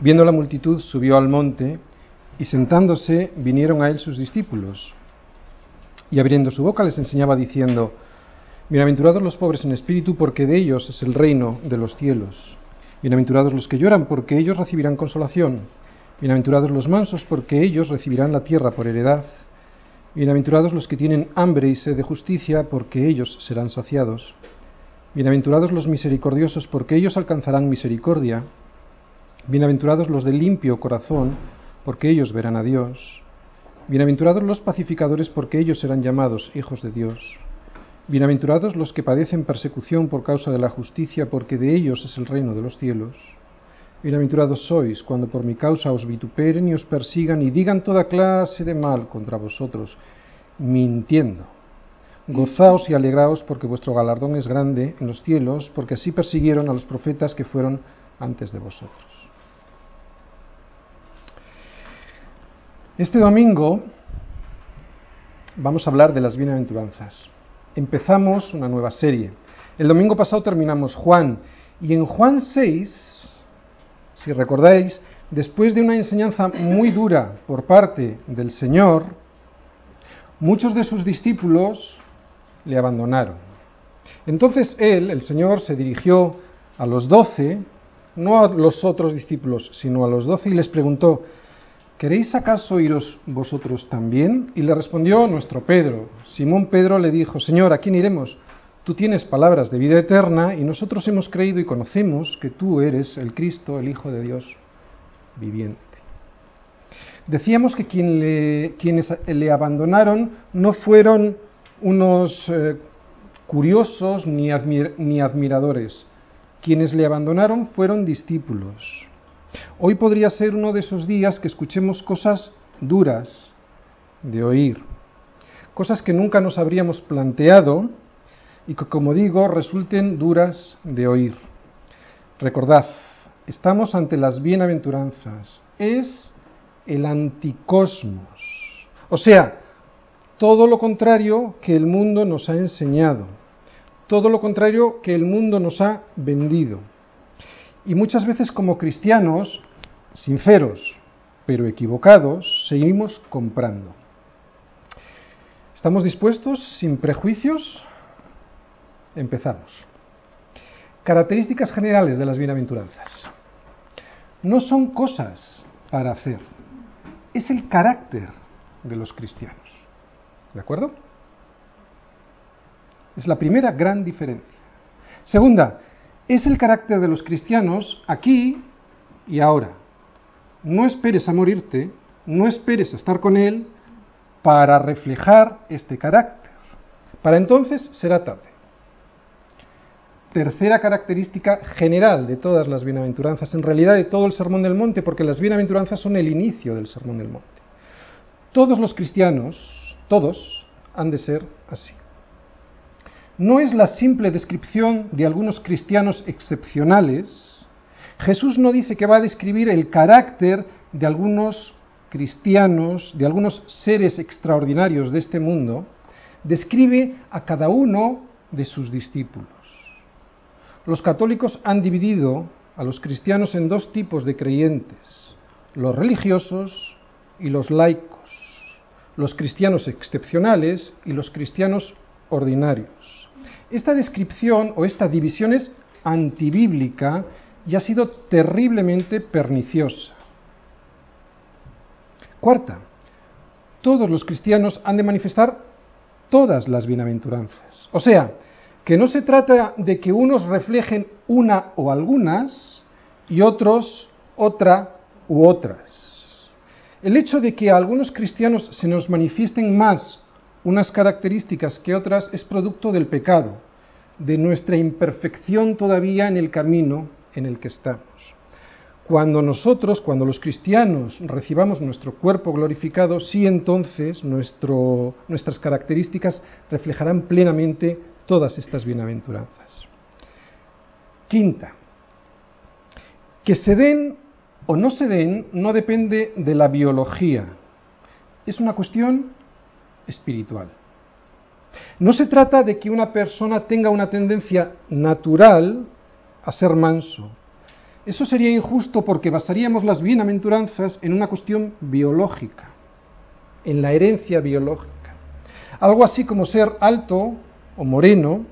Viendo la multitud, subió al monte y sentándose vinieron a él sus discípulos. Y abriendo su boca les enseñaba diciendo, Bienaventurados los pobres en espíritu, porque de ellos es el reino de los cielos. Bienaventurados los que lloran, porque ellos recibirán consolación. Bienaventurados los mansos, porque ellos recibirán la tierra por heredad. Bienaventurados los que tienen hambre y sed de justicia, porque ellos serán saciados. Bienaventurados los misericordiosos, porque ellos alcanzarán misericordia. Bienaventurados los de limpio corazón, porque ellos verán a Dios. Bienaventurados los pacificadores, porque ellos serán llamados hijos de Dios. Bienaventurados los que padecen persecución por causa de la justicia, porque de ellos es el reino de los cielos. Bienaventurados sois cuando por mi causa os vituperen y os persigan y digan toda clase de mal contra vosotros, mintiendo. Gozaos y alegraos porque vuestro galardón es grande en los cielos, porque así persiguieron a los profetas que fueron antes de vosotros. Este domingo vamos a hablar de las bienaventuranzas. Empezamos una nueva serie. El domingo pasado terminamos Juan y en Juan 6, si recordáis, después de una enseñanza muy dura por parte del Señor, muchos de sus discípulos le abandonaron. Entonces él, el Señor, se dirigió a los doce, no a los otros discípulos, sino a los doce y les preguntó, ¿Queréis acaso iros vosotros también? Y le respondió nuestro Pedro. Simón Pedro le dijo, Señor, ¿a quién iremos? Tú tienes palabras de vida eterna y nosotros hemos creído y conocemos que tú eres el Cristo, el Hijo de Dios viviente. Decíamos que quienes le abandonaron no fueron unos eh, curiosos ni admiradores. Quienes le abandonaron fueron discípulos. Hoy podría ser uno de esos días que escuchemos cosas duras de oír, cosas que nunca nos habríamos planteado y que, como digo, resulten duras de oír. Recordad, estamos ante las bienaventuranzas, es el anticosmos, o sea, todo lo contrario que el mundo nos ha enseñado, todo lo contrario que el mundo nos ha vendido. Y muchas veces como cristianos, sinceros, pero equivocados, seguimos comprando. ¿Estamos dispuestos, sin prejuicios? Empezamos. Características generales de las bienaventuranzas. No son cosas para hacer, es el carácter de los cristianos. ¿De acuerdo? Es la primera gran diferencia. Segunda, es el carácter de los cristianos aquí y ahora. No esperes a morirte, no esperes a estar con Él para reflejar este carácter. Para entonces será tarde. Tercera característica general de todas las bienaventuranzas, en realidad de todo el Sermón del Monte, porque las bienaventuranzas son el inicio del Sermón del Monte. Todos los cristianos, todos, han de ser así no es la simple descripción de algunos cristianos excepcionales. Jesús no dice que va a describir el carácter de algunos cristianos, de algunos seres extraordinarios de este mundo, describe a cada uno de sus discípulos. Los católicos han dividido a los cristianos en dos tipos de creyentes, los religiosos y los laicos, los cristianos excepcionales y los cristianos ordinarios. Esta descripción o esta división es antibíblica y ha sido terriblemente perniciosa. Cuarta, todos los cristianos han de manifestar todas las bienaventuranzas. O sea, que no se trata de que unos reflejen una o algunas y otros otra u otras. El hecho de que a algunos cristianos se nos manifiesten más unas características que otras es producto del pecado, de nuestra imperfección todavía en el camino en el que estamos. Cuando nosotros, cuando los cristianos recibamos nuestro cuerpo glorificado, sí entonces nuestro, nuestras características reflejarán plenamente todas estas bienaventuranzas. Quinta, que se den o no se den no depende de la biología, es una cuestión espiritual. No se trata de que una persona tenga una tendencia natural a ser manso, Eso sería injusto porque basaríamos las bienaventuranzas en una cuestión biológica, en la herencia biológica. Algo así como ser alto o moreno,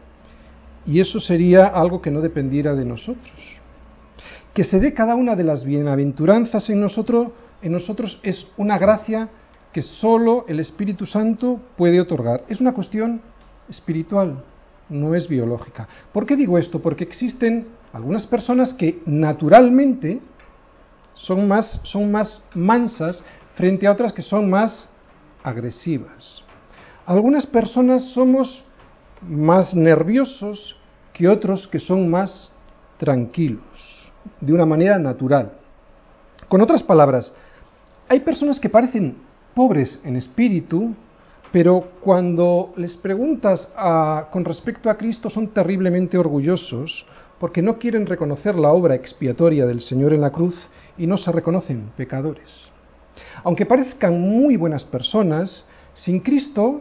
y eso sería algo que no dependiera de nosotros. Que se dé cada una de las bienaventuranzas en nosotros, en nosotros es una gracia que solo el Espíritu Santo puede otorgar. Es una cuestión espiritual, no es biológica. ¿Por qué digo esto? Porque existen algunas personas que naturalmente son más, son más mansas frente a otras que son más agresivas. Algunas personas somos más nerviosos que otros que son más tranquilos, de una manera natural. Con otras palabras, hay personas que parecen pobres en espíritu, pero cuando les preguntas con respecto a Cristo son terriblemente orgullosos porque no quieren reconocer la obra expiatoria del Señor en la cruz y no se reconocen pecadores. Aunque parezcan muy buenas personas, sin Cristo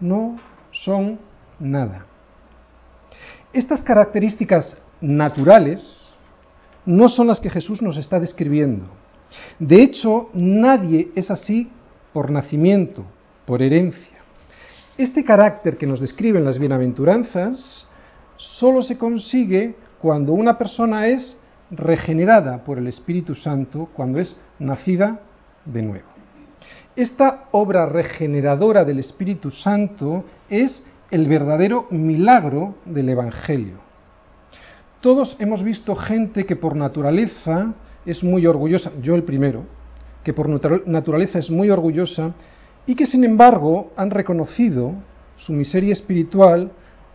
no son nada. Estas características naturales no son las que Jesús nos está describiendo. De hecho, nadie es así por nacimiento, por herencia. Este carácter que nos describen las bienaventuranzas solo se consigue cuando una persona es regenerada por el Espíritu Santo, cuando es nacida de nuevo. Esta obra regeneradora del Espíritu Santo es el verdadero milagro del Evangelio. Todos hemos visto gente que por naturaleza es muy orgullosa, yo el primero, que por naturaleza es muy orgullosa y que sin embargo han reconocido su miseria espiritual,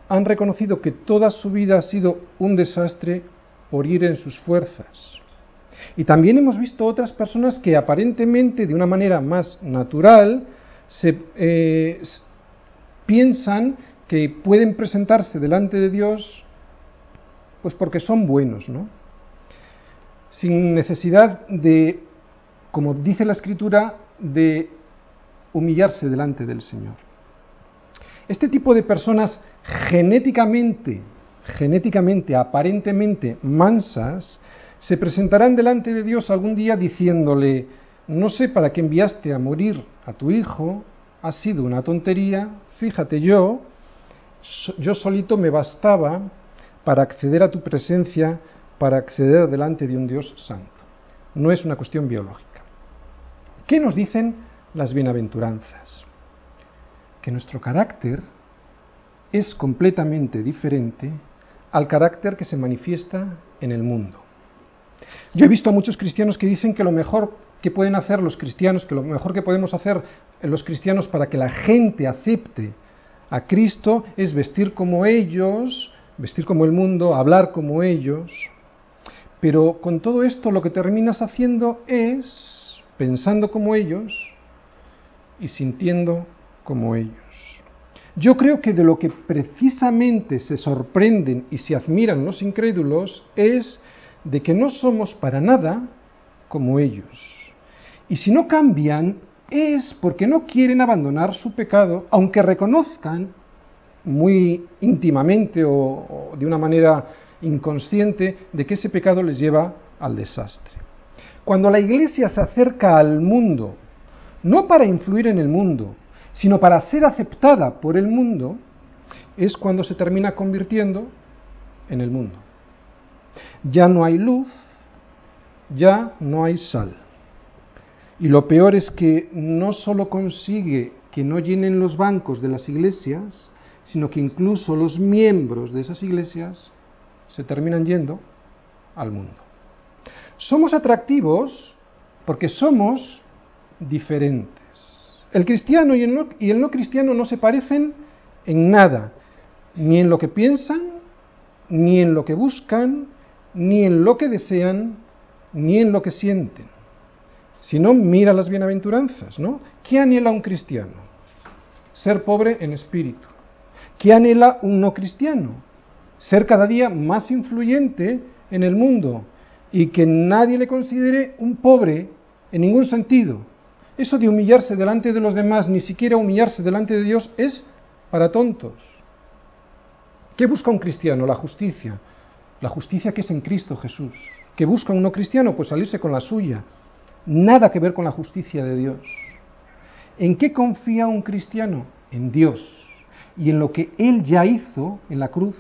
han reconocido que toda su vida ha sido un desastre por ir en sus fuerzas. Y también hemos visto otras personas que aparentemente de una manera más natural se, eh, piensan que pueden presentarse delante de Dios pues porque son buenos, ¿no? Sin necesidad de, como dice la escritura, de humillarse delante del Señor. Este tipo de personas genéticamente, genéticamente, aparentemente mansas, se presentarán delante de Dios algún día diciéndole, no sé para qué enviaste a morir a tu hijo, ha sido una tontería, fíjate yo, yo solito me bastaba para acceder a tu presencia, para acceder delante de un Dios santo. No es una cuestión biológica. ¿Qué nos dicen las bienaventuranzas, que nuestro carácter es completamente diferente al carácter que se manifiesta en el mundo. Yo he visto a muchos cristianos que dicen que lo mejor que pueden hacer los cristianos, que lo mejor que podemos hacer los cristianos para que la gente acepte a Cristo es vestir como ellos, vestir como el mundo, hablar como ellos. Pero con todo esto lo que terminas haciendo es, pensando como ellos, y sintiendo como ellos. Yo creo que de lo que precisamente se sorprenden y se admiran los incrédulos es de que no somos para nada como ellos. Y si no cambian es porque no quieren abandonar su pecado, aunque reconozcan muy íntimamente o, de una manera inconsciente de que ese pecado les lleva al desastre. Cuando la iglesia se acerca al mundo no para influir en el mundo, sino para ser aceptada por el mundo, es cuando se termina convirtiendo en el mundo. Ya no hay luz, ya no hay sal. Y lo peor es que no solo consigue que no llenen los bancos de las iglesias, sino que incluso los miembros de esas iglesias se terminan yendo al mundo. Somos atractivos porque somos diferentes. El cristiano y el, no, y el no cristiano no se parecen en nada, ni en lo que piensan, ni en lo que buscan, ni en lo que desean, ni en lo que sienten. Si no, mira las bienaventuranzas, ¿no? ¿Qué anhela un cristiano? Ser pobre en espíritu. ¿Qué anhela un no cristiano? Ser cada día más influyente en el mundo y que nadie le considere un pobre en ningún sentido, eso de humillarse delante de los demás, ni siquiera humillarse delante de Dios, es para tontos. ¿Qué busca un cristiano? La justicia. la justicia que es en Cristo Jesús. ¿Que busca un no cristiano? Pues salirse con la suya. Nada que ver con la justicia de Dios. ¿En qué confía un cristiano? En Dios y en lo que Él ya hizo en la cruz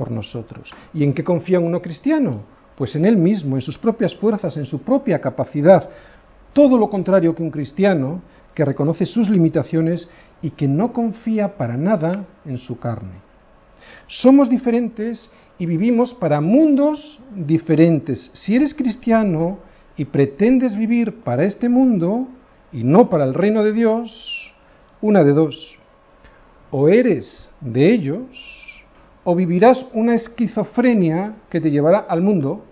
por nosotros. ¿Y en qué confía un no cristiano? Pues en Él mismo, en sus propias fuerzas, en su propia capacidad. Todo lo contrario que un cristiano que reconoce sus limitaciones y que no confía para nada en su carne. Somos diferentes y vivimos para mundos diferentes. Si eres cristiano y pretendes vivir para este mundo y no para el reino de Dios, una de dos. O eres de ellos o vivirás una esquizofrenia que te llevará al mundo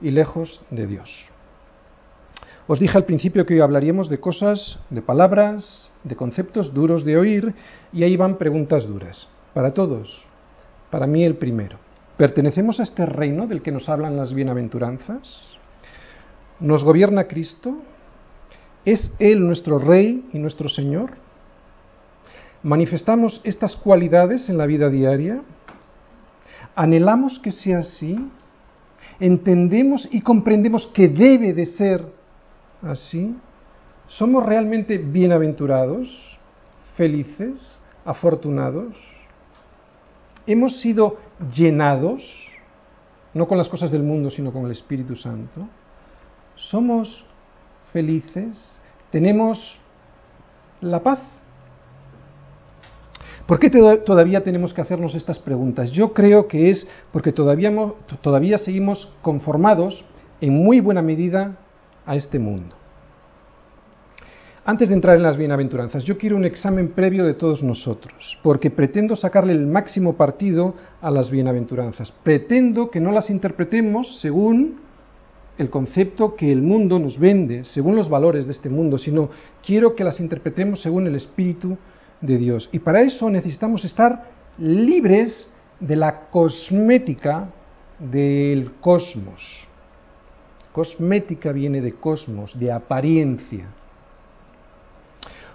y lejos de Dios. Os dije al principio que hoy hablaríamos de cosas, de palabras, de conceptos duros de oír, y ahí van preguntas duras. Para todos. Para mí el primero. ¿Pertenecemos a este reino del que nos hablan las bienaventuranzas? ¿Nos gobierna Cristo? ¿Es Él nuestro Rey y nuestro Señor? ¿Manifestamos estas cualidades en la vida diaria? ¿Anhelamos que sea así? ¿Entendemos y comprendemos que debe de ser así? ¿Somos realmente bienaventurados, felices, afortunados? ¿Hemos sido llenados, no con las cosas del mundo, sino con el Espíritu Santo? ¿Somos felices? ¿Tenemos la paz? ¿Por qué todavía tenemos que hacernos estas preguntas? Yo creo que es porque todavía, todavía seguimos conformados en muy buena medida a este mundo. Antes de entrar en las bienaventuranzas, yo quiero un examen previo de todos nosotros, porque pretendo sacarle el máximo partido a las bienaventuranzas. Pretendo que no las interpretemos según el concepto que el mundo nos vende, según los valores de este mundo, sino quiero que las interpretemos según el Espíritu Dios. Y para eso necesitamos estar libres de la cosmética del cosmos. Cosmética viene de cosmos, de apariencia.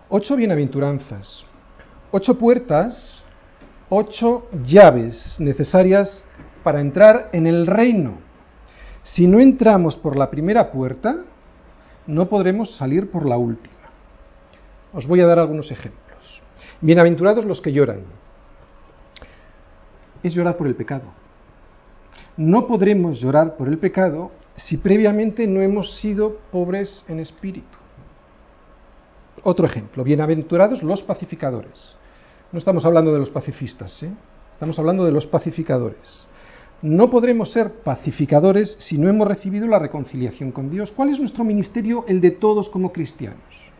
Ocho bienaventuranzas, ocho puertas, ocho llaves necesarias para entrar en el reino. Si no entramos por la primera puerta, no podremos salir por la última. Os voy a dar algunos ejemplos. Bienaventurados los que lloran. Es llorar por el pecado. No podremos llorar por el pecado si previamente no hemos sido pobres en espíritu. Otro ejemplo, bienaventurados los pacificadores. No estamos hablando de los pacifistas, ¿eh? estamos hablando de los pacificadores. No podremos ser pacificadores si no hemos recibido la reconciliación con Dios. ¿Cuál es nuestro ministerio, el de todos como cristianos?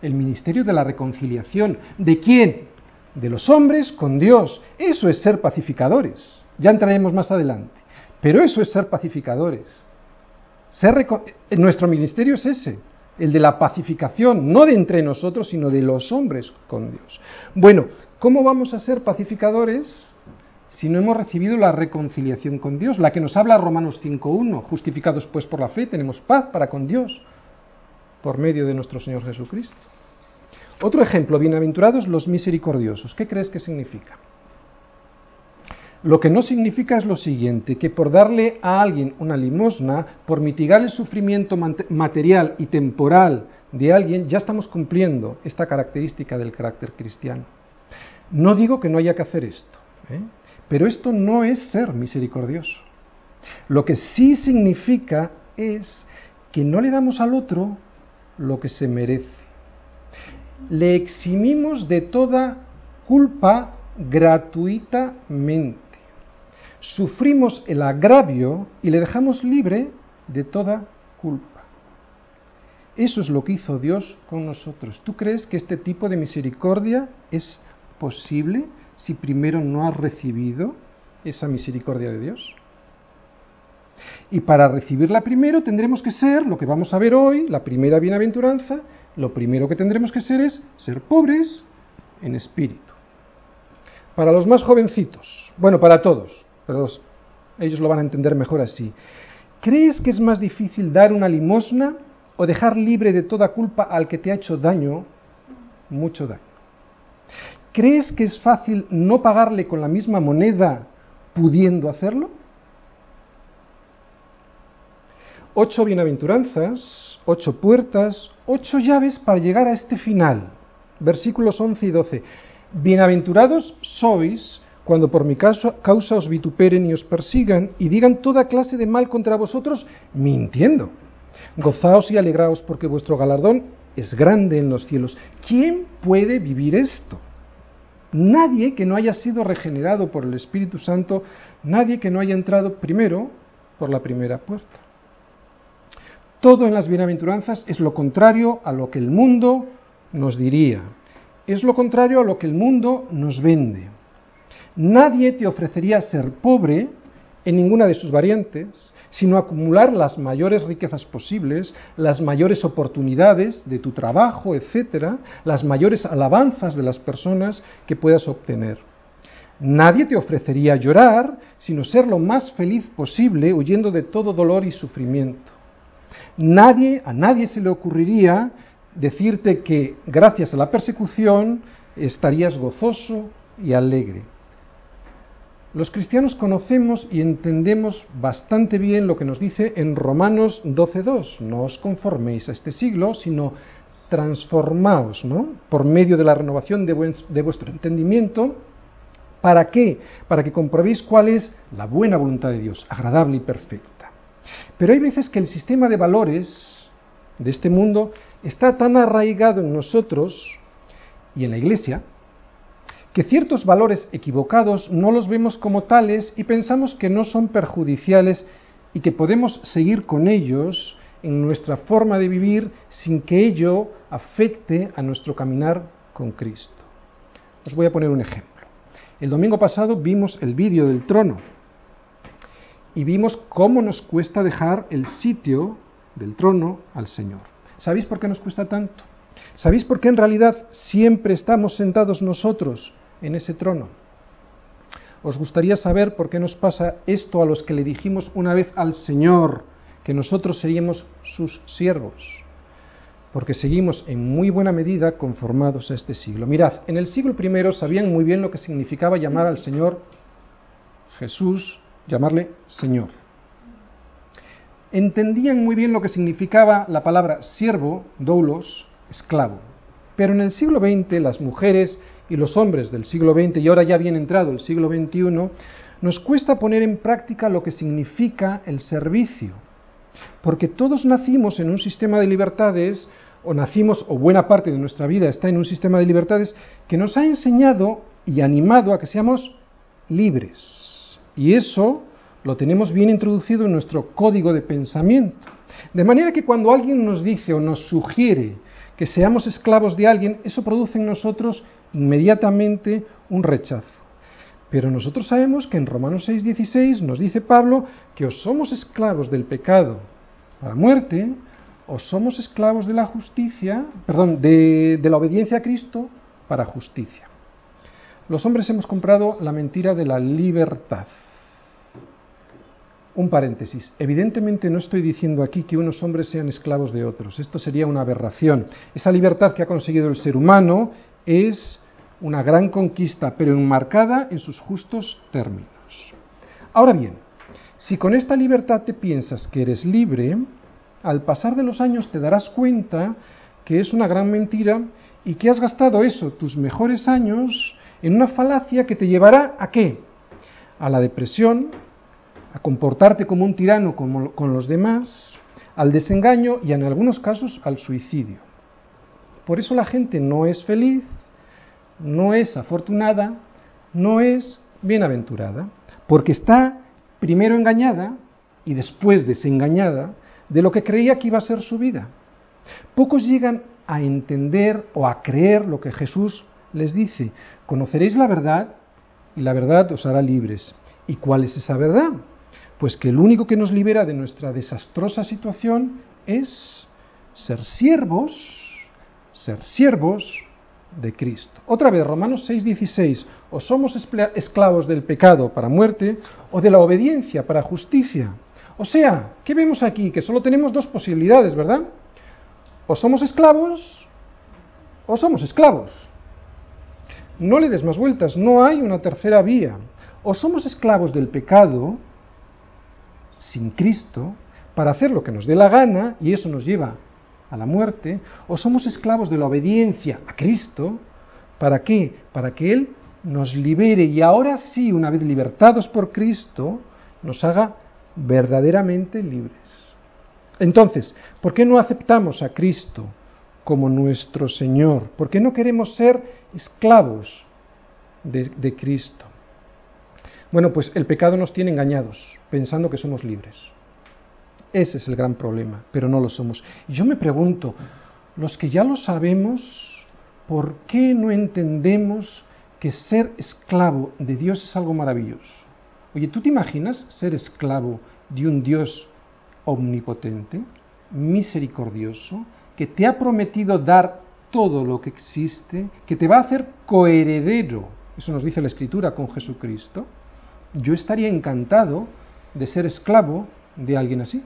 El ministerio de la reconciliación. ¿De quién? De los hombres con Dios. Eso es ser pacificadores. Ya entraremos más adelante. Pero eso es ser pacificadores. Ser Nuestro ministerio es ese, el de la pacificación, no de entre nosotros, sino de los hombres con Dios. Bueno, ¿cómo vamos a ser pacificadores si no hemos recibido la reconciliación con Dios? La que nos habla Romanos 5.1, justificados pues por la fe, tenemos paz para con Dios por medio de nuestro Señor Jesucristo. Otro ejemplo, bienaventurados los misericordiosos. ¿Qué crees que significa? Lo que no significa es lo siguiente, que por darle a alguien una limosna, por mitigar el sufrimiento material y temporal de alguien, ya estamos cumpliendo esta característica del carácter cristiano. No digo que no haya que hacer esto, ¿eh? pero esto no es ser misericordioso. Lo que sí significa es que no le damos al otro lo que se merece. Le eximimos de toda culpa gratuitamente sufrimos el agravio y le dejamos libre de toda culpa. Eso es lo que hizo Dios con nosotros. ¿Tú crees que este tipo de misericordia es posible si primero no has recibido esa misericordia de Dios? Y para recibirla primero tendremos que ser, lo que vamos a ver hoy, la primera bienaventuranza, lo primero que tendremos que ser es ser pobres en espíritu. Para los más jovencitos, bueno, para todos, pero ellos lo van a entender mejor así. ¿Crees que es más difícil dar una limosna o dejar libre de toda culpa al que te ha hecho daño, mucho daño? ¿Crees que es fácil no pagarle con la misma moneda pudiendo hacerlo? Ocho bienaventuranzas, ocho puertas, ocho llaves para llegar a este final. Versículos 11 y 12. Bienaventurados sois cuando por mi causa, os vituperen y os persigan y digan toda clase de mal contra vosotros, mintiendo. Gozaos y alegraos porque vuestro galardón es grande en los cielos. ¿Quién puede vivir esto? Nadie que no haya sido regenerado por el Espíritu Santo, nadie que no haya entrado primero por la primera puerta. Todo en las bienaventuranzas es lo contrario a lo que el mundo nos diría. Es lo contrario a lo que el mundo nos vende. Nadie te ofrecería ser pobre en ninguna de sus variantes, sino acumular las mayores riquezas posibles, las mayores oportunidades de tu trabajo, etcétera, las mayores alabanzas de las personas que puedas obtener. Nadie te ofrecería llorar, sino ser lo más feliz posible, huyendo de todo dolor y sufrimiento. Nadie, a nadie se le ocurriría decirte que gracias a la persecución estarías gozoso y alegre. Los cristianos conocemos y entendemos bastante bien lo que nos dice en Romanos 12.2. No os conforméis a este siglo, sino transformaos, ¿no? Por medio de la renovación de, vuestro entendimiento. ¿Para qué? Para que comprobéis cuál es la buena voluntad de Dios, agradable y perfecta. Pero hay veces que el sistema de valores de este mundo está tan arraigado en nosotros y en la iglesia que ciertos valores equivocados no los vemos como tales y pensamos que no son perjudiciales y que podemos seguir con ellos en nuestra forma de vivir sin que ello afecte a nuestro caminar con Cristo. Os voy a poner un ejemplo. El domingo pasado vimos el vídeo del trono y vimos cómo nos cuesta dejar el sitio del trono al Señor. ¿Sabéis por qué nos cuesta tanto? ¿Sabéis por qué en realidad siempre estamos sentados nosotros en ese trono? ¿Os gustaría saber por qué nos pasa esto a los que le dijimos una vez al Señor que nosotros seríamos sus siervos? Porque seguimos en muy buena medida conformados a este siglo. Mirad, en el siglo I sabían muy bien lo que significaba llamar al Señor Jesús, llamarle Señor entendían muy bien lo que significaba la palabra siervo, doulos, esclavo. Pero en el siglo XX las mujeres y los hombres del siglo XX, y ahora ya bien entrado el siglo XXI, nos cuesta poner en práctica lo que significa el servicio. Porque todos nacimos en un sistema de libertades, o nacimos, o buena parte de nuestra vida está en un sistema de libertades que nos ha enseñado y animado a que seamos libres. Y eso lo tenemos bien introducido en nuestro código de pensamiento. De manera que cuando alguien nos dice o nos sugiere que seamos esclavos de alguien, eso produce en nosotros inmediatamente un rechazo. Pero nosotros sabemos que en Romanos 6:16 nos dice Pablo que o somos esclavos del pecado para muerte, o somos esclavos de la justicia, perdón, de, de la obediencia a Cristo para justicia. Los hombres hemos comprado la mentira de la libertad. Un paréntesis. Evidentemente no estoy diciendo aquí que unos hombres sean esclavos de otros. Esto sería una aberración. Esa libertad que ha conseguido el ser humano es una gran conquista, pero enmarcada en sus justos términos. Ahora bien, si con esta libertad te piensas que eres libre, al pasar de los años te darás cuenta que es una gran mentira y que has gastado eso, tus mejores años, en una falacia que te llevará a qué? A la depresión, a comportarte como un tirano con los demás, al desengaño y en algunos casos al suicidio. Por eso la gente no es feliz, no es afortunada, no es bienaventurada, porque está primero engañada y después desengañada de lo que creía que iba a ser su vida. Pocos llegan a entender o a creer lo que Jesús les dice. Conoceréis la verdad y la verdad os hará libres. ¿Y cuál es esa verdad? Pues que el único que nos libera de nuestra desastrosa situación es ser siervos, ser siervos de Cristo. Otra vez, Romanos 6:16, o somos esclavos del pecado para muerte o de la obediencia para justicia. O sea, ¿qué vemos aquí? Que solo tenemos dos posibilidades, ¿verdad? O somos esclavos o somos esclavos. No le des más vueltas, no hay una tercera vía. O somos esclavos del pecado sin Cristo, para hacer lo que nos dé la gana y eso nos lleva a la muerte, o somos esclavos de la obediencia a Cristo, ¿para qué? Para que Él nos libere y ahora sí, una vez libertados por Cristo, nos haga verdaderamente libres. Entonces, ¿por qué no aceptamos a Cristo como nuestro Señor? ¿Por qué no queremos ser esclavos de, de Cristo? Bueno, pues el pecado nos tiene engañados, pensando que somos libres. Ese es el gran problema, pero no lo somos. Y yo me pregunto, los que ya lo sabemos, ¿por qué no entendemos que ser esclavo de Dios es algo maravilloso? Oye, ¿tú te imaginas ser esclavo de un Dios omnipotente, misericordioso, que te ha prometido dar todo lo que existe, que te va a hacer coheredero, eso nos dice la Escritura, con Jesucristo? Yo estaría encantado de ser esclavo de alguien así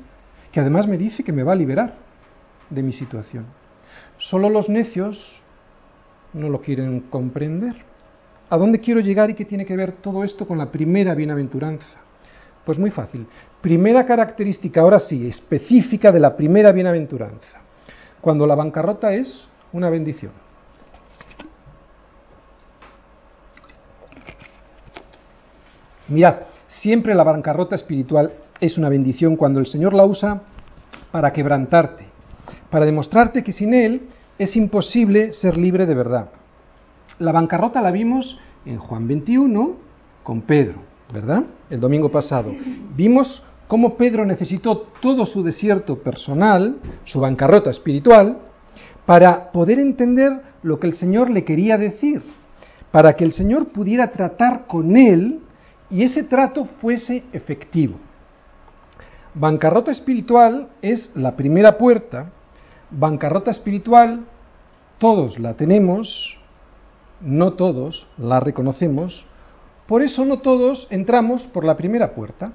que además me dice que me va a liberar de mi situación. Solo los necios no lo quieren comprender. ¿A dónde quiero llegar y qué tiene que ver todo esto con la primera bienaventuranza? Pues muy fácil. Primera característica, ahora sí, específica de la primera bienaventuranza. Cuando la bancarrota es una bendición. Mirad, siempre la bancarrota espiritual es una bendición cuando el Señor la usa para quebrantarte, para demostrarte que sin Él es imposible ser libre de verdad. La bancarrota la vimos en Juan 21 con Pedro, ¿verdad? El domingo pasado. Vimos cómo Pedro necesitó todo su desierto personal, su bancarrota espiritual, para poder entender lo que el Señor le quería decir, para que el Señor pudiera tratar con él y ese trato fuese efectivo. Bancarrota espiritual es la primera puerta. Bancarrota espiritual, todos la tenemos, no todos la reconocemos, por eso no todos entramos por la primera puerta.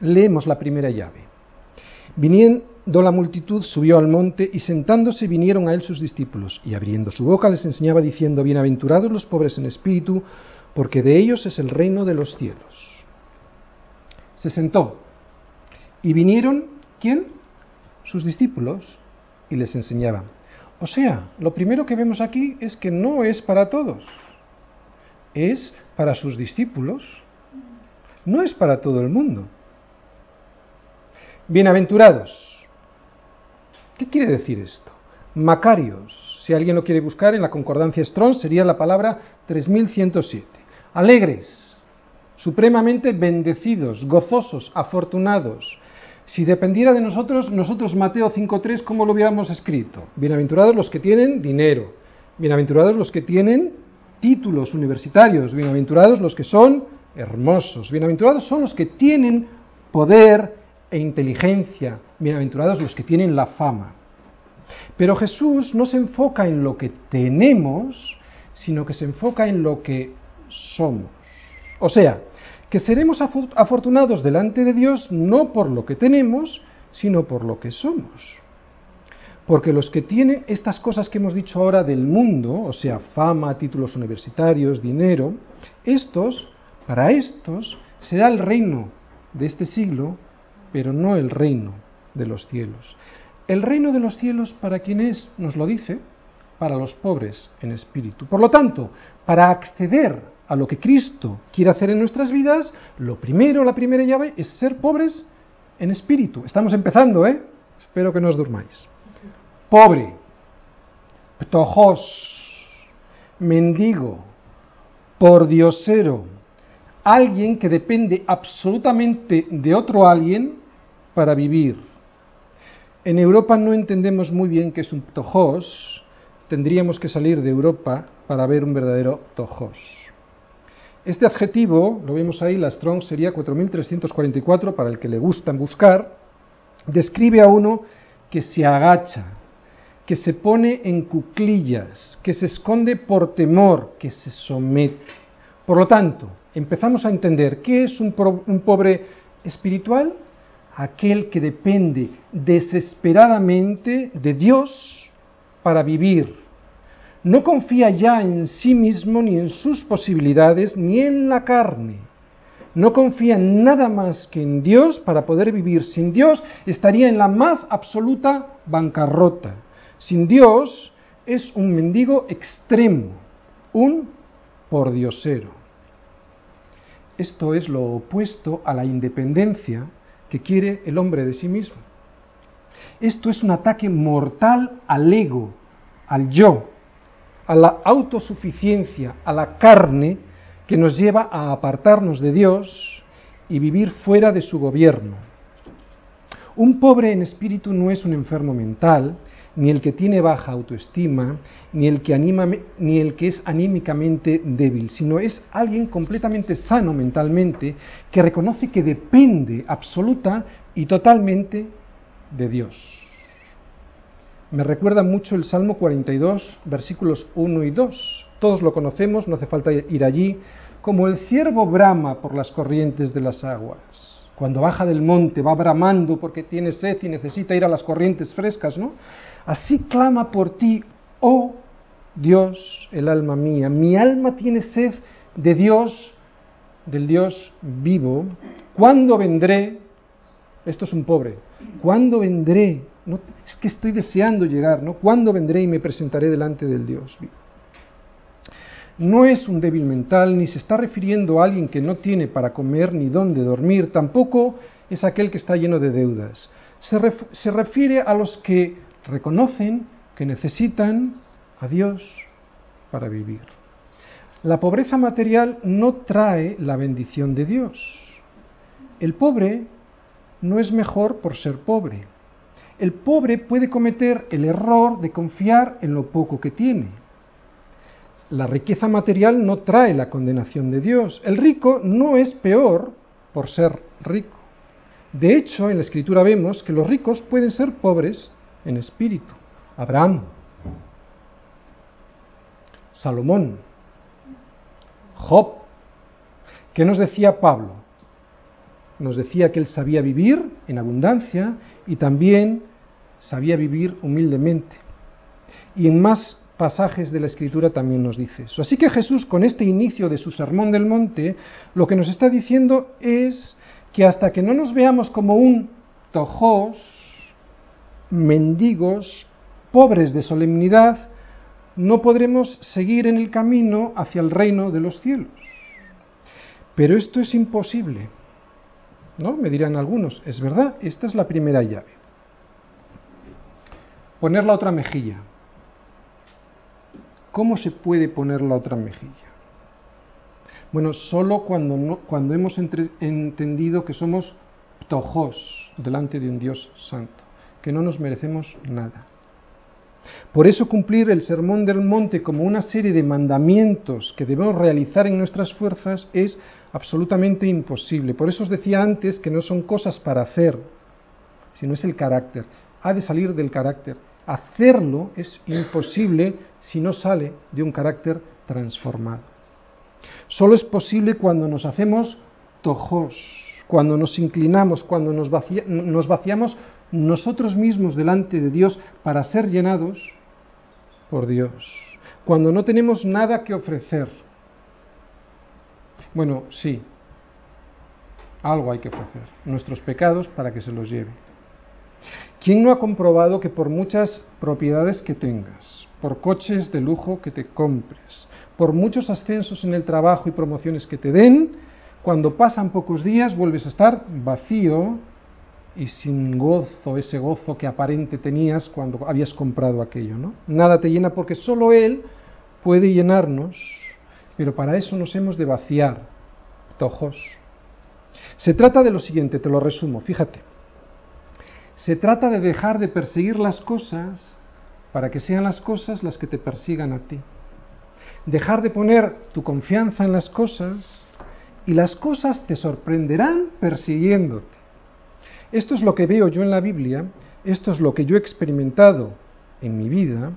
Leemos la primera llave. Viniendo la multitud, subió al monte y sentándose vinieron a él sus discípulos, y abriendo su boca les enseñaba diciendo, Bienaventurados los pobres en espíritu, porque de ellos es el reino de los cielos. Se sentó, y vinieron, ¿quién? Sus discípulos, y les enseñaban. O sea, lo primero que vemos aquí es que no es para todos, es para sus discípulos, no es para todo el mundo. Bienaventurados. ¿Qué quiere decir esto? Macarios, si alguien lo quiere buscar en la concordancia Strong, sería la palabra 3107. Alegres, supremamente bendecidos, gozosos, afortunados, si dependiera de nosotros, nosotros Mateo 5.3, ¿cómo lo hubiéramos escrito? Bienaventurados los que tienen dinero, bienaventurados los que tienen títulos universitarios, bienaventurados los que son hermosos, bienaventurados son los que tienen poder e inteligencia, bienaventurados los que tienen la fama. Pero Jesús no se enfoca en lo que tenemos, sino que se enfoca en lo que somos. O sea, que seremos afortunados delante de Dios no por lo que tenemos, sino por lo que somos. Porque los que tienen estas cosas que hemos dicho ahora del mundo, o sea, fama, títulos universitarios, dinero, estos, para estos, será el reino de este siglo, pero no el reino de los cielos. El reino de los cielos, ¿para quién es? Nos lo dice, para los pobres en espíritu. Por lo tanto, para acceder a lo que Cristo quiere hacer en nuestras vidas, lo primero, la primera llave es ser pobres en espíritu. Estamos empezando, ¿eh? Espero que no os durmáis. Pobre, ptojos, mendigo, pordiosero, alguien que depende absolutamente de otro alguien para vivir. En Europa no entendemos muy bien qué es un tojos, tendríamos que salir de Europa para ver un verdadero tojos. Este adjetivo, lo vemos ahí, la Strong sería 4344 para el que le gustan buscar, describe a uno que se agacha, que se pone en cuclillas, que se esconde por temor, que se somete. Por lo tanto, empezamos a entender qué es un, un pobre espiritual, aquel que depende desesperadamente de Dios para vivir, no confía ya en sí mismo ni en sus posibilidades ni en la carne, no confía en nada más que en Dios para poder vivir. Sin Dios estaría en la más absoluta bancarrota. Sin Dios es un mendigo extremo, un pordiosero. Esto es lo opuesto a la independencia que quiere el hombre de sí mismo. Esto es un ataque mortal al ego, al yo, a la autosuficiencia, a la carne, que nos lleva a apartarnos de Dios y vivir fuera de su gobierno. Un pobre en espíritu no es un enfermo mental, ni el que tiene baja autoestima, ni el que, anima, ni el que es anímicamente débil, sino es alguien completamente sano mentalmente que reconoce que depende absoluta y totalmente de Dios. Me recuerda mucho el Salmo 42, versículos 1 y 2. Todos lo conocemos, no hace falta ir allí, como el ciervo brama por las corrientes de las aguas. Cuando baja del monte va bramando porque tiene sed y necesita ir a las corrientes frescas, ¿no? Así clama por ti, oh Dios, el alma mía. Mi alma tiene sed de Dios, del Dios vivo. ¿Cuándo vendré? Esto es un pobre. ¿Cuándo vendré? Es que estoy deseando llegar, ¿no? ¿Cuándo vendré y me presentaré delante del Dios no es un débil mental, ni se está refiriendo a alguien que no tiene para comer ni dónde dormir, tampoco es aquel que está lleno de deudas. Se, refiere a los que reconocen que necesitan a Dios para vivir. La pobreza material no trae la bendición de Dios. El pobre no es mejor por ser pobre. El pobre puede cometer el error de confiar en lo poco que tiene la riqueza material no trae la condenación de Dios. El rico no es peor por ser rico. De hecho, en la escritura vemos que los ricos pueden ser pobres en espíritu. Abraham, Salomón, Job. ¿Qué nos decía Pablo? Nos decía que él sabía vivir en abundancia y también sabía vivir humildemente. Y en más pasajes de la Escritura también nos dice eso. Así que Jesús, con este inicio de su Sermón del Monte, lo que nos está diciendo es que hasta que no nos veamos como un tojos, mendigos, pobres de solemnidad, no podremos seguir en el camino hacia el reino de los cielos. Pero esto es imposible. ¿No? Me dirán algunos, es verdad, esta es la primera llave. Poner la otra mejilla. ¿Cómo se puede poner la otra mejilla? Bueno, solo cuando, cuando hemos entendido que somos tojos delante de un Dios santo, que no nos merecemos nada. Por eso cumplir el sermón del monte como una serie de mandamientos que debemos realizar en nuestras fuerzas es absolutamente imposible. Por eso os decía antes que no son cosas para hacer, sino es el carácter. Ha de salir del carácter. Hacerlo es imposible si no sale de un carácter transformado. Solo es posible cuando nos hacemos tojos, cuando nos inclinamos, cuando nos, nos vaciamos nosotros mismos delante de Dios para ser llenados por Dios, cuando no tenemos nada que ofrecer. Bueno, sí, algo hay que ofrecer, nuestros pecados para que se los lleve. ¿Quién no ha comprobado que por muchas propiedades que tengas, por coches de lujo que te compres, por muchos ascensos en el trabajo y promociones que te den, cuando pasan pocos días vuelves a estar vacío y sin gozo, ese gozo que aparente tenías cuando habías comprado aquello, ¿no? Nada te llena porque solo Él puede llenarnos, pero para eso nos hemos de vaciar, tojos. Se trata de lo siguiente, te lo resumo, fíjate. Se trata de dejar de perseguir las cosas para que sean las cosas las que te persigan a ti. Dejar de poner tu confianza en las cosas y las cosas te sorprenderán persiguiéndote. Esto es lo que veo yo en la Biblia, esto es lo que yo he experimentado en mi vida,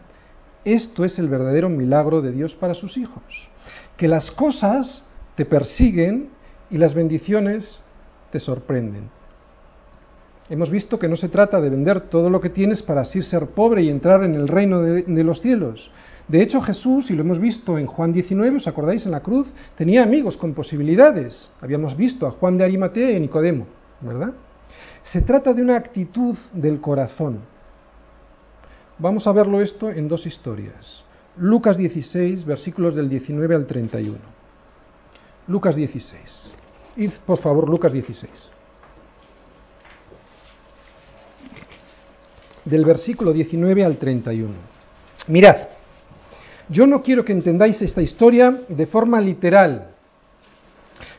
esto es el verdadero milagro de Dios para sus hijos. Que las cosas te persiguen y las bendiciones te sorprenden. Hemos visto que no se trata de vender todo lo que tienes para así ser pobre y entrar en el reino de, los cielos, De hecho, Jesús, y lo hemos visto en Juan 19, ¿os acordáis? En la cruz, tenía amigos con posibilidades. Habíamos visto a Juan de Arimatea y Nicodemo, ¿verdad? Se trata de una actitud del corazón. Vamos a verlo esto en dos historias. Lucas 16, versículos del 19 al 31. Lucas 16. Id, por favor, Lucas 16. Del versículo 19 al 31. Mirad, yo no quiero que entendáis esta historia de forma literal.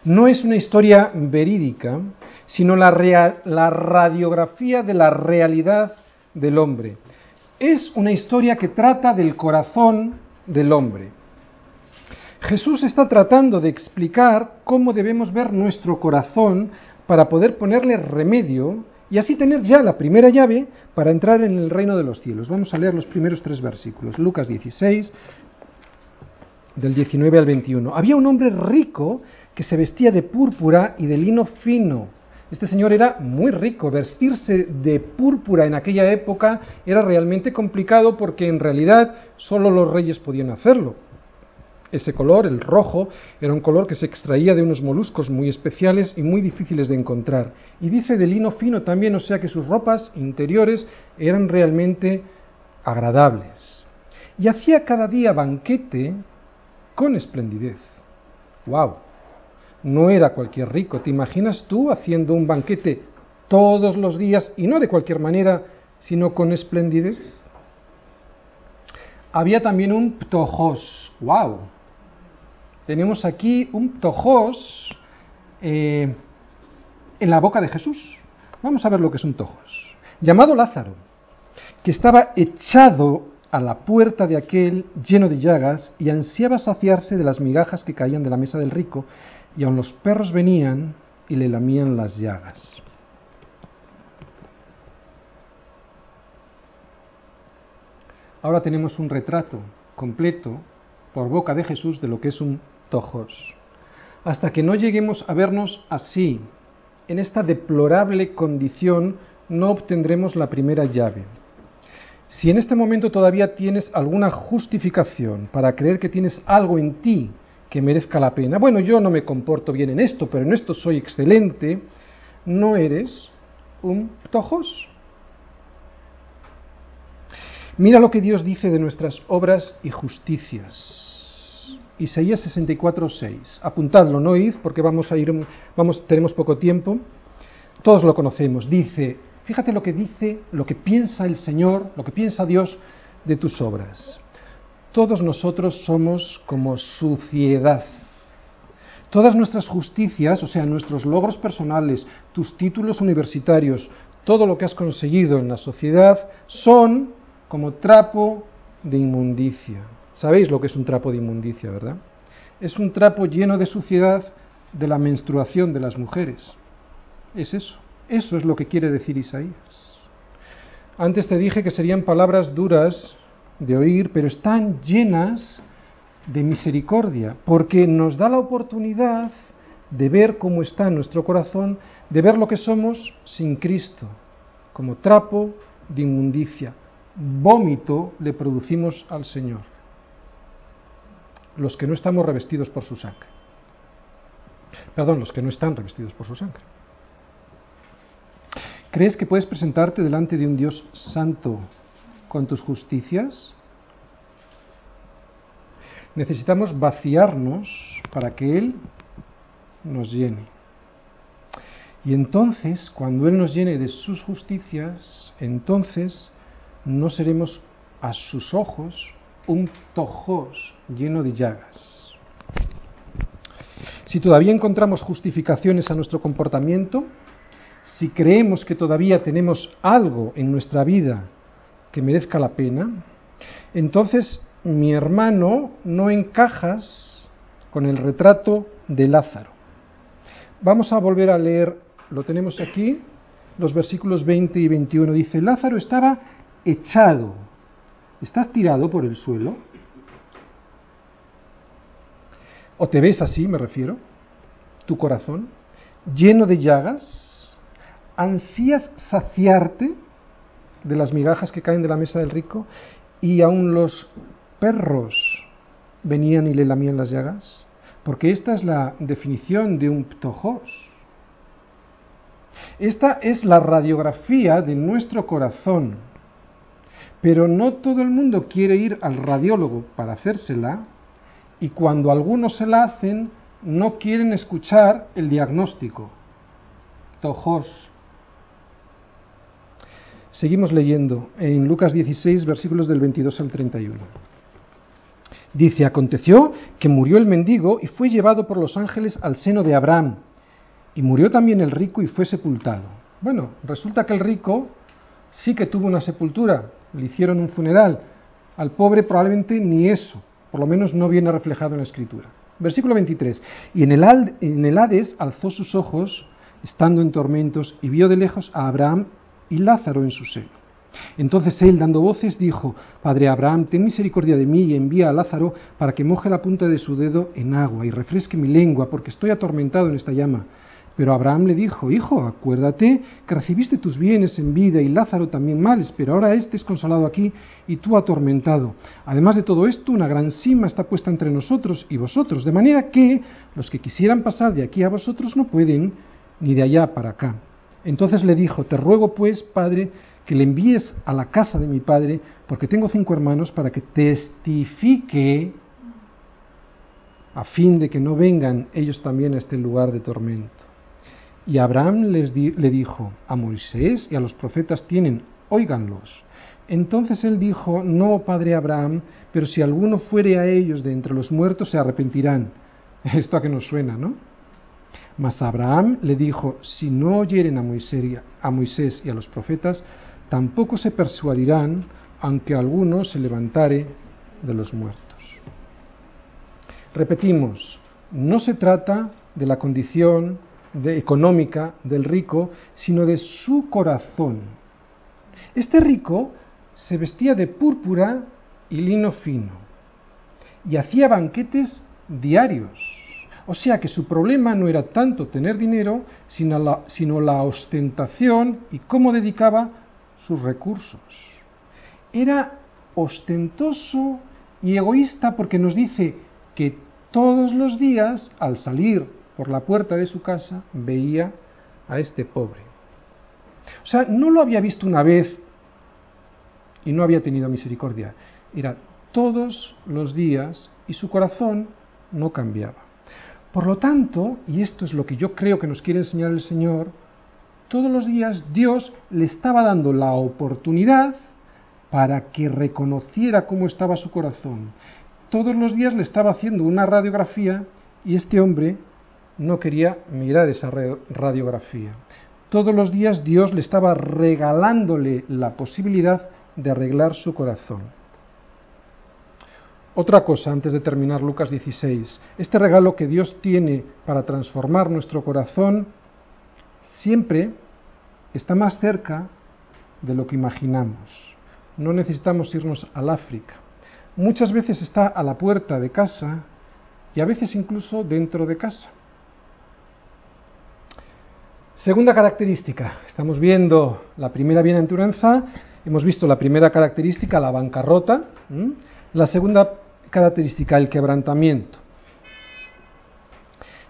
No es una historia verídica, sino la, la radiografía de la realidad del hombre. Es una historia que trata del corazón del hombre. Jesús está tratando de explicar cómo debemos ver nuestro corazón para poder ponerle remedio y así tener ya la primera llave para entrar en el reino de los cielos. Vamos a leer los primeros tres versículos. Lucas 16, del 19 al 21. Había un hombre rico que se vestía de púrpura y de lino fino. Este señor era muy rico. Vestirse de púrpura en aquella época era realmente complicado porque en realidad solo los reyes podían hacerlo. Ese color, el rojo, era un color que se extraía de unos moluscos muy especiales y muy difíciles de encontrar. Y dice de lino fino también, o sea que sus ropas interiores eran realmente agradables. Y hacía cada día banquete con esplendidez. ¡Wow! No era cualquier rico. ¿Te imaginas tú haciendo un banquete todos los días y no de cualquier manera, sino con esplendidez? Había también un ptojos. ¡Wow! tenemos aquí un tojos eh, en la boca de Jesús. Vamos a ver lo que es un tojos. Llamado Lázaro, que estaba echado a la puerta de aquel lleno de llagas y ansiaba saciarse de las migajas que caían de la mesa del rico, y aun los perros venían y le lamían las llagas. Ahora tenemos un retrato completo por boca de Jesús de lo que es un tojos. Hasta que no lleguemos a vernos así, en esta deplorable condición, no obtendremos la primera llave. Si en este momento todavía tienes alguna justificación para creer que tienes algo en ti que merezca la pena, bueno, yo no me comporto bien en esto, pero en esto soy excelente, no eres un tojos. Mira lo que Dios dice de nuestras obras y justicias. Isaías 64, 6. Apuntadlo, no id, porque vamos a ir, vamos, tenemos poco tiempo. Todos lo conocemos. Dice, fíjate lo que dice, lo que piensa el Señor, lo que piensa Dios de tus obras. Todos nosotros somos como suciedad. Todas nuestras justicias, o sea, nuestros logros personales, tus títulos universitarios, todo lo que has conseguido en la sociedad, son como trapo de inmundicia. Sabéis lo que es un trapo de inmundicia, ¿verdad? Es un trapo lleno de suciedad de la menstruación de las mujeres. Es eso. Eso es lo que quiere decir Isaías. Antes te dije que serían palabras duras de oír, pero están llenas de misericordia, porque nos da la oportunidad de ver cómo está nuestro corazón, de ver lo que somos sin Cristo, como trapo de inmundicia. Vómito le producimos al Señor los que no estamos revestidos por su sangre. Perdón, los que no están revestidos por su sangre. ¿Crees que puedes presentarte delante de un Dios santo con tus justicias? Necesitamos vaciarnos para que Él nos llene. Y entonces, cuando Él nos llene de sus justicias, entonces no seremos a sus ojos un tojos lleno de llagas. Si todavía encontramos justificaciones a nuestro comportamiento, si creemos que todavía tenemos algo en nuestra vida que merezca la pena, entonces mi hermano no encajas con el retrato de Lázaro. Vamos a volver a leer, lo tenemos aquí, los versículos 20 y 21. Dice, Lázaro estaba echado ¿Estás tirado por el suelo? ¿O te ves así, me refiero? ¿Tu corazón? ¿Lleno de llagas? ¿Ansías saciarte de las migajas que caen de la mesa del rico? Y aún los perros venían y le lamían las llagas? Porque esta es la definición de un ptojos. Esta es la radiografía de nuestro corazón. Pero no todo el mundo quiere ir al radiólogo para hacérsela y cuando algunos se la hacen no quieren escuchar el diagnóstico. Tojos. Seguimos leyendo en Lucas 16, versículos del 22 al 31. Dice, aconteció que murió el mendigo y fue llevado por los ángeles al seno de Abraham. Y murió también el rico y fue sepultado. Bueno, resulta que el rico sí que tuvo una sepultura, le hicieron un funeral. Al pobre probablemente ni eso, por lo menos no viene reflejado en la escritura. Versículo 23. Y en el, en el Hades alzó sus ojos, estando en tormentos, y vio de lejos a Abraham y Lázaro en su seno. Entonces él, dando voces, dijo, Padre Abraham, ten misericordia de mí y envía a Lázaro para que moje la punta de su dedo en agua y refresque mi lengua, porque estoy atormentado en esta llama. Pero Abraham le dijo, Hijo, acuérdate que recibiste tus bienes en vida y Lázaro también males, pero ahora éste es consolado aquí y tú atormentado. Además de todo esto, una gran cima está puesta entre nosotros y vosotros, de manera que los que quisieran pasar de aquí a vosotros no pueden, ni de allá para acá. Entonces le dijo, Te ruego pues, Padre, que le envíes a la casa de mi padre, porque tengo cinco hermanos, para que testifique a fin de que no vengan ellos también a este lugar de tormento. Y Abraham les le dijo, a Moisés y a los profetas tienen, óiganlos. Entonces él dijo, no, padre Abraham, pero si alguno fuere a ellos de entre los muertos se arrepentirán. Esto a que nos suena, ¿no? Mas Abraham le dijo, si no oyeren a Moisés, a Moisés y a los profetas, tampoco se persuadirán, aunque alguno se levantare de los muertos. Repetimos, no se trata de la condición económica del rico, sino de su corazón. Este rico se vestía de púrpura y lino fino y hacía banquetes diarios. O sea que su problema no era tanto tener dinero, sino la, sino la ostentación y cómo dedicaba sus recursos. Era ostentoso y egoísta porque nos dice que todos los días, al salir por la puerta de su casa, veía a este pobre. O sea, no lo había visto una vez y no había tenido misericordia. Era todos los días y su corazón no cambiaba. Por lo tanto, y esto es lo que yo creo que nos quiere enseñar el Señor, todos los días Dios le estaba dando la oportunidad para que reconociera cómo estaba su corazón. Todos los días le estaba haciendo una radiografía y este hombre no quería mirar esa radiografía. Todos los días Dios le estaba regalándole la posibilidad de arreglar su corazón. Otra cosa antes de terminar Lucas 16. Este regalo que Dios tiene para transformar nuestro corazón siempre está más cerca de lo que imaginamos. No necesitamos irnos al África. Muchas veces está a la puerta de casa y a veces incluso dentro de casa. Segunda característica, estamos viendo la primera bienaventuranza, hemos visto la primera característica, la bancarrota, la segunda característica, el quebrantamiento.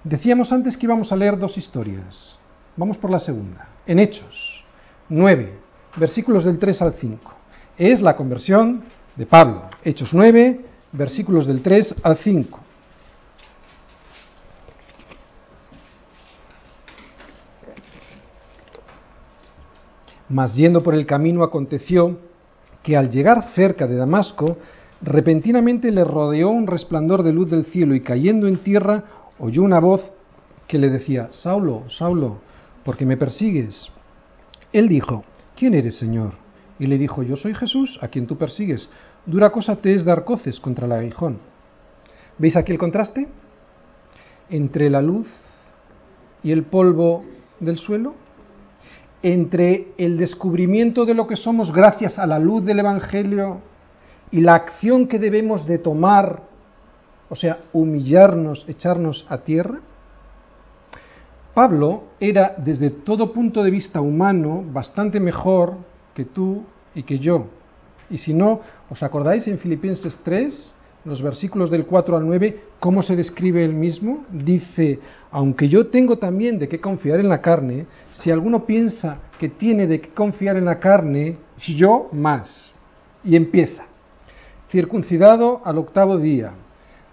Decíamos antes que íbamos a leer dos historias. Vamos por la segunda. En Hechos 9, versículos del 3 al 5. Es la conversión de Pablo. Hechos 9, versículos del 3 al 5. Mas yendo por el camino aconteció que al llegar cerca de Damasco, repentinamente le rodeó un resplandor de luz del cielo y cayendo en tierra oyó una voz que le decía, Saulo, Saulo, ¿por qué me persigues? Él dijo, ¿quién eres, Señor? Y le dijo, yo soy Jesús, a quien tú persigues. Dura cosa te es dar coces contra el aguijón. ¿Veis aquí el contraste? Entre la luz y el polvo del suelo, entre el descubrimiento de lo que somos gracias a la luz del Evangelio y la acción que debemos de tomar, o sea, humillarnos, echarnos a tierra, Pablo era desde todo punto de vista humano bastante mejor que tú y que yo. Y si no, ¿os acordáis en Filipenses 3, los versículos del 4 al 9, cómo se describe él mismo? Dice, aunque yo tengo también de qué confiar en la carne, si alguno piensa que tiene de qué confiar en la carne, yo más. Y empieza, circuncidado al octavo día,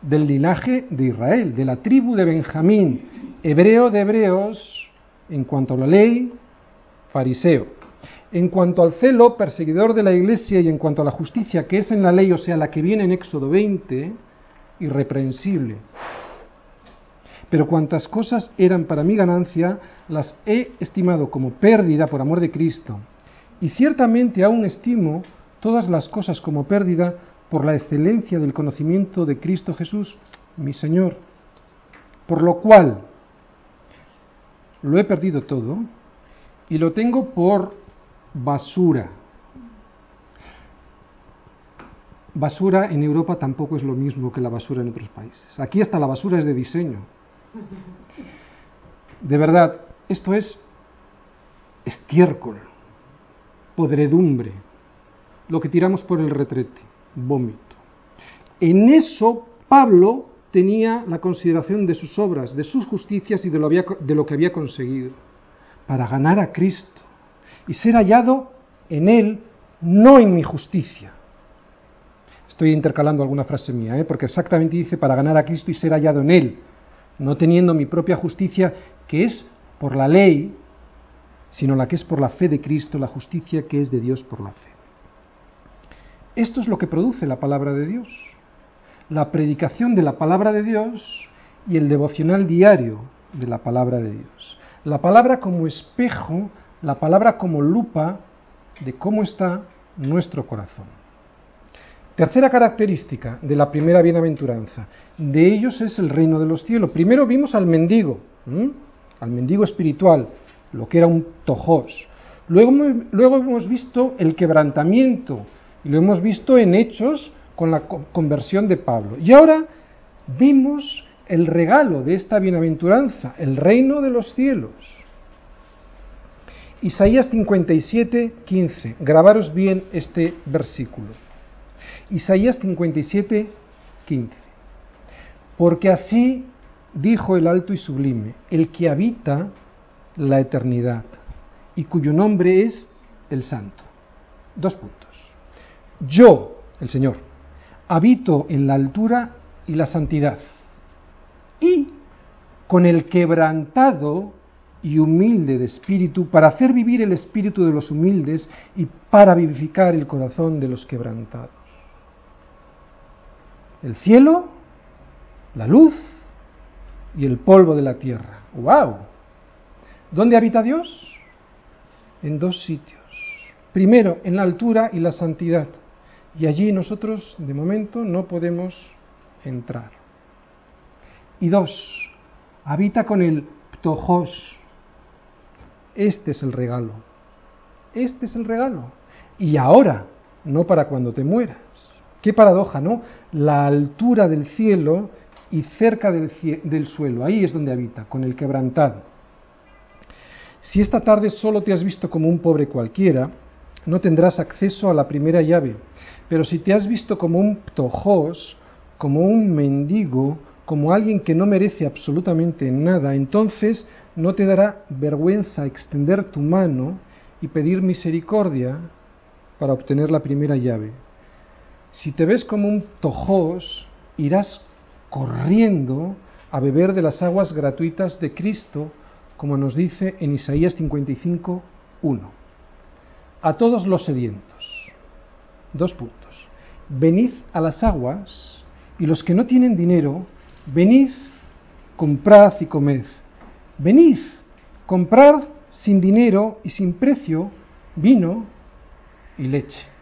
del linaje de Israel, de la tribu de Benjamín, hebreo de hebreos, en cuanto a la ley, fariseo. En cuanto al celo, perseguidor de la iglesia, y en cuanto a la justicia que es en la ley, o sea, la que viene en Éxodo 20, irreprensible. Pero cuantas cosas eran para mi ganancia, las he estimado como pérdida por amor de Cristo. Y ciertamente aún estimo todas las cosas como pérdida por la excelencia del conocimiento de Cristo Jesús, mi Señor. Por lo cual lo he perdido todo y lo tengo por basura. Basura en Europa tampoco es lo mismo que la basura en otros países. Aquí hasta la basura es de diseño. De verdad, esto es estiércol, podredumbre, lo que tiramos por el retrete, vómito. En eso Pablo tenía la consideración de sus obras, de sus justicias y de lo, de lo que había conseguido, para ganar a Cristo y ser hallado en Él, no en mi justicia. Estoy intercalando alguna frase mía, ¿eh? porque exactamente dice para ganar a Cristo y ser hallado en Él, no teniendo mi propia justicia, que es por la ley, sino la que es por la fe de Cristo, la justicia que es de Dios por la fe. Esto es lo que produce la palabra de Dios. La predicación de la palabra de Dios y el devocional diario de la palabra de Dios. La palabra como espejo la palabra como lupa de cómo está nuestro corazón. Tercera característica de la primera bienaventuranza, de ellos es el reino de los cielos. Primero vimos al mendigo, al mendigo espiritual, lo que era un tojos. Luego, luego hemos visto el quebrantamiento, y lo hemos visto en hechos con la conversión de Pablo. Y ahora vimos el regalo de esta bienaventuranza, el reino de los cielos. Isaías 57, 15. Grabaros bien este versículo. Isaías 57, 15. Porque así dijo el alto y sublime, el que habita la eternidad y cuyo nombre es el santo. Dos puntos. Yo, el Señor, habito en la altura y la santidad y con el quebrantado y humilde de espíritu, para hacer vivir el espíritu de los humildes y para vivificar el corazón de los quebrantados. El cielo, la luz y el polvo de la tierra. ¡Wow! ¿Dónde habita Dios? En dos sitios. Primero, en la altura y la santidad. Y allí nosotros, de momento, no podemos entrar. Y dos, habita con el ptojos, este es el regalo. Este es el regalo. Y ahora, no para cuando te mueras. Qué paradoja, ¿no? La altura del cielo y cerca del, suelo. Ahí es donde habita, con el quebrantado. Si esta tarde solo te has visto como un pobre cualquiera, no tendrás acceso a la primera llave. Pero si te has visto como un ptojos, como un mendigo, como alguien que no merece absolutamente nada, entonces no te dará vergüenza extender tu mano y pedir misericordia para obtener la primera llave. Si te ves como un tojos, irás corriendo a beber de las aguas gratuitas de Cristo, como nos dice en Isaías 55, 1. A todos los sedientos. Dos puntos. Venid a las aguas y los que no tienen dinero, venid, comprad y comed venid, comprad sin dinero y sin precio vino y leche.